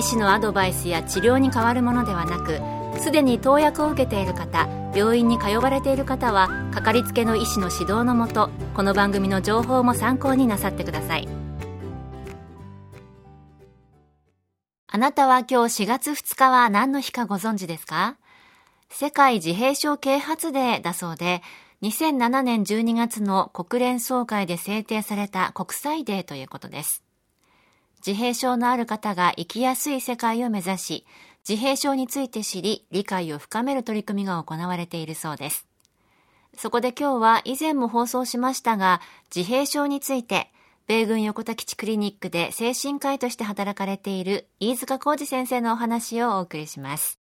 医師のアドバイスや治療に変わるものではなくすでに投薬を受けている方病院に通われている方はかかりつけの医師の指導のもとこの番組の情報も参考になさってください。あなたは今日4月2日は何の日かご存知ですか？世界自閉症啓発デーだそうで2007年12月の国連総会で制定された国際デーということです。自閉症のある方が生きやすい世界を目指し、自閉症について知り、理解を深める取り組みが行われているそうです。そこで今日は以前も放送しましたが、自閉症について、米軍横田基地クリニックで精神科医として働かれている飯塚浩二先生のお話をお送りします。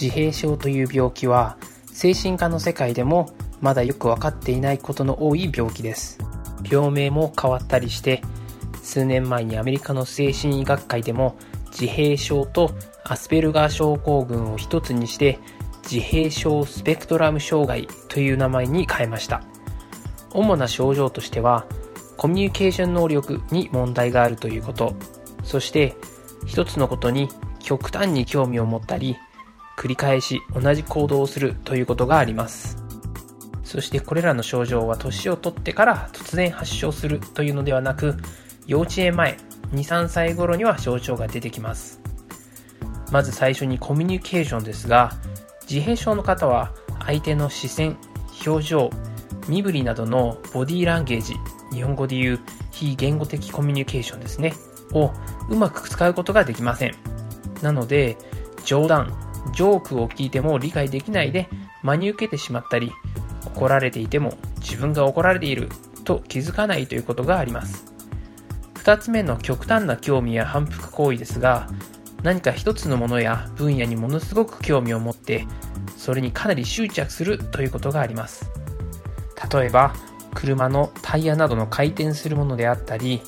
自閉症という病気は、精神科の世界でもまだよくわかっていないことの多い病気です。病名も変わったりして数年前にアメリカの精神医学会でも自閉症とアスペルガー症候群を一つにして自閉症スペクトラム障害という名前に変えました。主な症状としてはコミュニケーション能力に問題があるということ。そして一つのことに極端に興味を持ったり繰り返し同じ行動をするということがあります。そしてこれらの症状は年を取ってから突然発症するというのではなく、幼稚園前、2、3歳頃には症状が出てきます。まず最初にコミュニケーションですが、自閉症の方は相手の視線、表情、身振りなどのボディーランゲージ、日本語で言う非言語的コミュニケーションですね、をうまく使うことができません。なので、冗談、ジョークを聞いても理解できないで真に受けてしまったり、怒られていても自分が怒られていると気づかないということがあります。二つ目の極端な興味や反復行為ですが、何か一つのものや分野にものすごく興味を持って、それにかなり執着するということがあります。例えば、車のタイヤなどの回転するものであったり、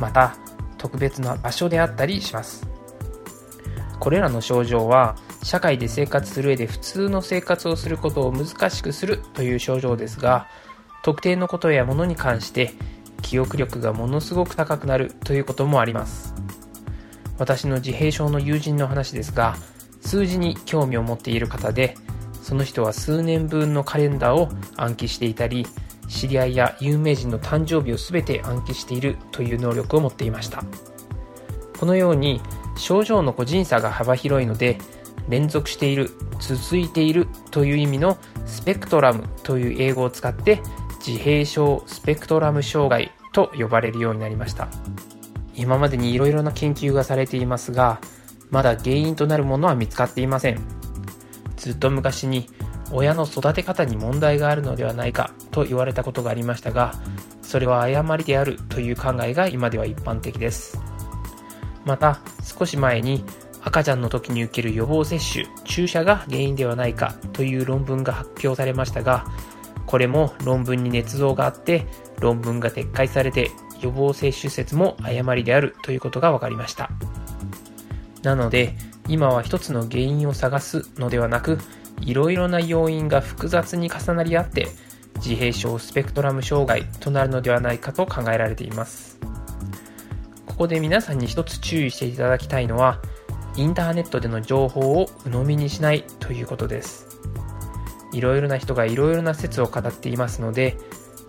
また特別な場所であったりします。これらの症状は社会で生活する上で普通の生活をすることを難しくするという症状ですが、特定のことやものに関して記憶力がものすごく高くなるということもあります。私の自閉症の友人の話ですが、数字に興味を持っている方で、その人は数年分のカレンダーを暗記していたり、知り合いや有名人の誕生日を全て暗記しているという能力を持っていました。このように症状の個人差が幅広いので、連続している、続いているという意味のスペクトラムという英語を使って自閉症スペクトラム障害と呼ばれるようになりました。今までに色々な研究がされていますが、まだ原因となるものは見つかっていません。ずっと昔に親の育て方に問題があるのではないかと言われたことがありましたが、それは誤りであるという考えが今では一般的です。また、少し前に赤ちゃんの時に受ける予防接種、注射が原因ではないかという論文が発表されましたが、これも論文に捏造があって、論文が撤回されて予防接種説も誤りであるということが分かりました。なので、今は一つの原因を探すのではなく、いろいろな要因が複雑に重なり合って、自閉症スペクトラム障害となるのではないかと考えられています。ここで皆さんに一つ注意していただきたいのは、インターネットでの情報を鵜呑みにしないということです。いろいろな人がいろいろな説を語っていますので、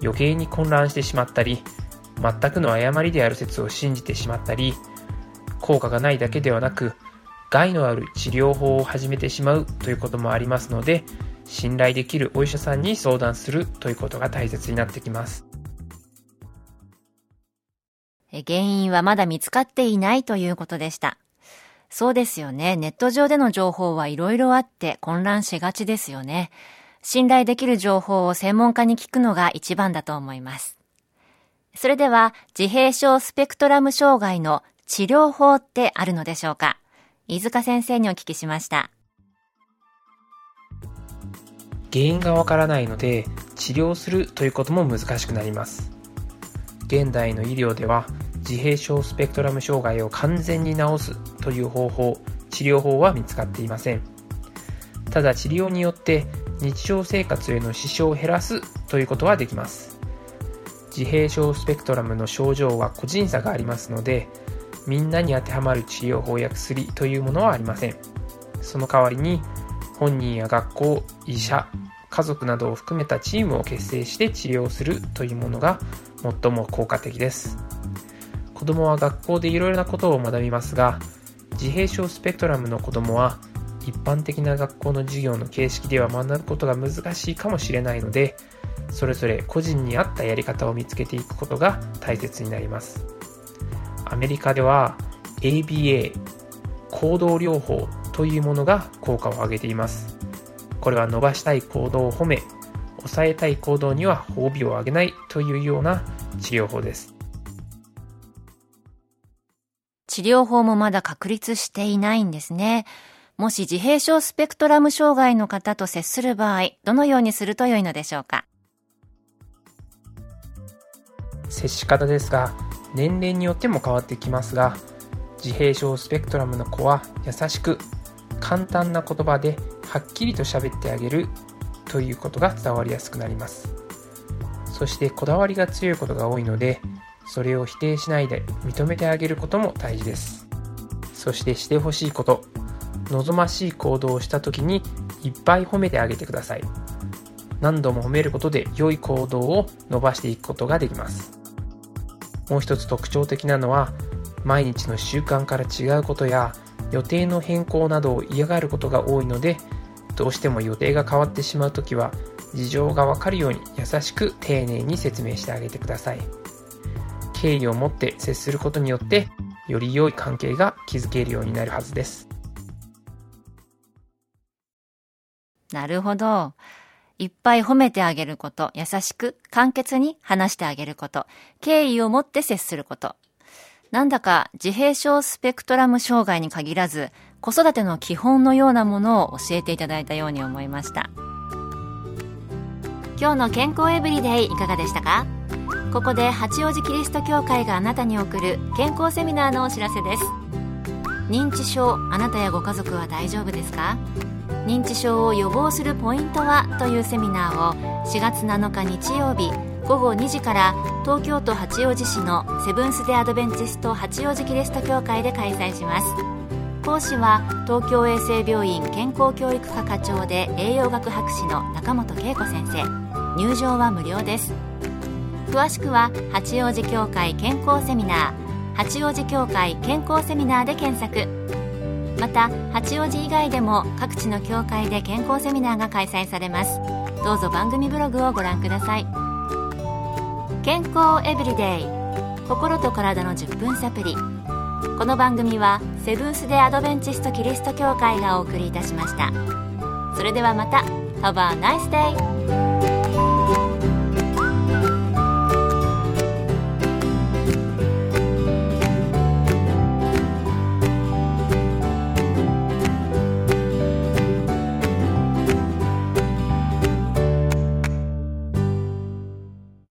余計に混乱してしまったり、全くの誤りである説を信じてしまったり、効果がないだけではなく、害のある治療法を始めてしまうということもありますので、信頼できるお医者さんに相談するということが大切になってきます。原因はまだ見つかっていないということでした。そうですよね。ネット上での情報はいろいろあって混乱しがちですよね。信頼できる情報を専門家に聞くのが一番だと思います。それでは、自閉症スペクトラム障害の治療法ってあるのでしょうか？飯塚先生にお聞きしました原因がわからないので治療するということも難しくなります現代の医療では自閉症スペクトラム障害を完全に治すという方法治療法は見つかっていません。ただ治療によって日常生活への支障を減らすということはできます。自閉症スペクトラムの症状は個人差がありますのでみんなに当てはまる治療法や薬というものはありません。その代わりに本人や学校医者家族などを含めたチームを結成して治療するというものが最も効果的です。子供は学校でいろいろなことを学びますが自閉症スペクトラムの子供は一般的な学校の授業の形式では学ぶことが難しいかもしれないのでそれぞれ個人に合ったやり方を見つけていくことが大切になります。アメリカでは ABA 行動療法というものが効果を上げています。これは伸ばしたい行動を褒め抑えたい行動には褒美をあげないというような治療法です。治療法もまだ確立していないんですね。もし自閉症スペクトラム障害の方と接する場合どのようにすると良いのでしょうか？接し方ですが年齢によっても変わってきますが自閉症スペクトラムの子は優しく簡単な言葉ではっきりと喋ってあげるということが伝わりやすくなります。そしてこだわりが強いことが多いのでそれを否定しないで認めてあげることも大事です。そしてしてほしいこと望ましい行動をした時にいっぱい褒めてあげてください。何度も褒めることで良い行動を伸ばしていくことができます。もう一つ特徴的なのは毎日の習慣から違うことや予定の変更などを嫌がることが多いのでどうしても予定が変わってしまう時は事情がわかるように優しく丁寧に説明してあげてください。敬意を持って接することによってより良い関係が築けるようになるはずですなるほど。いっぱい褒めてあげること、優しく、簡潔に話してあげること、敬意を持って接すること。なんだか自閉症スペクトラム障害に限らず、子育ての基本のようなものを教えていただいたように思いました。今日の健康エブリデイいかがでしたか？ここで八王子キリスト教会があなたに送る健康セミナーのお知らせです。認知症、あなたやご家族は大丈夫ですか？認知症を予防するポイントは？というセミナーを4月7日日曜日午後2時から東京都八王子市のセブンス・デ・アドベンチスト八王子キリスト教会で開催します。講師は東京衛生病院健康教育科課長で栄養学博士の中本恵子先生。入場は無料です。詳しくは八王子教会健康セミナー八王子教会健康セミナーで検索。また八王子以外でも各地の教会で健康セミナーが開催されます。どうぞ番組ブログをご覧ください。健康エブリデイ心と体の10分サプリ。この番組はセブンス・デ・アドベンチスト・キリスト教会がお送りいたしました。それではまた。Have a nice day!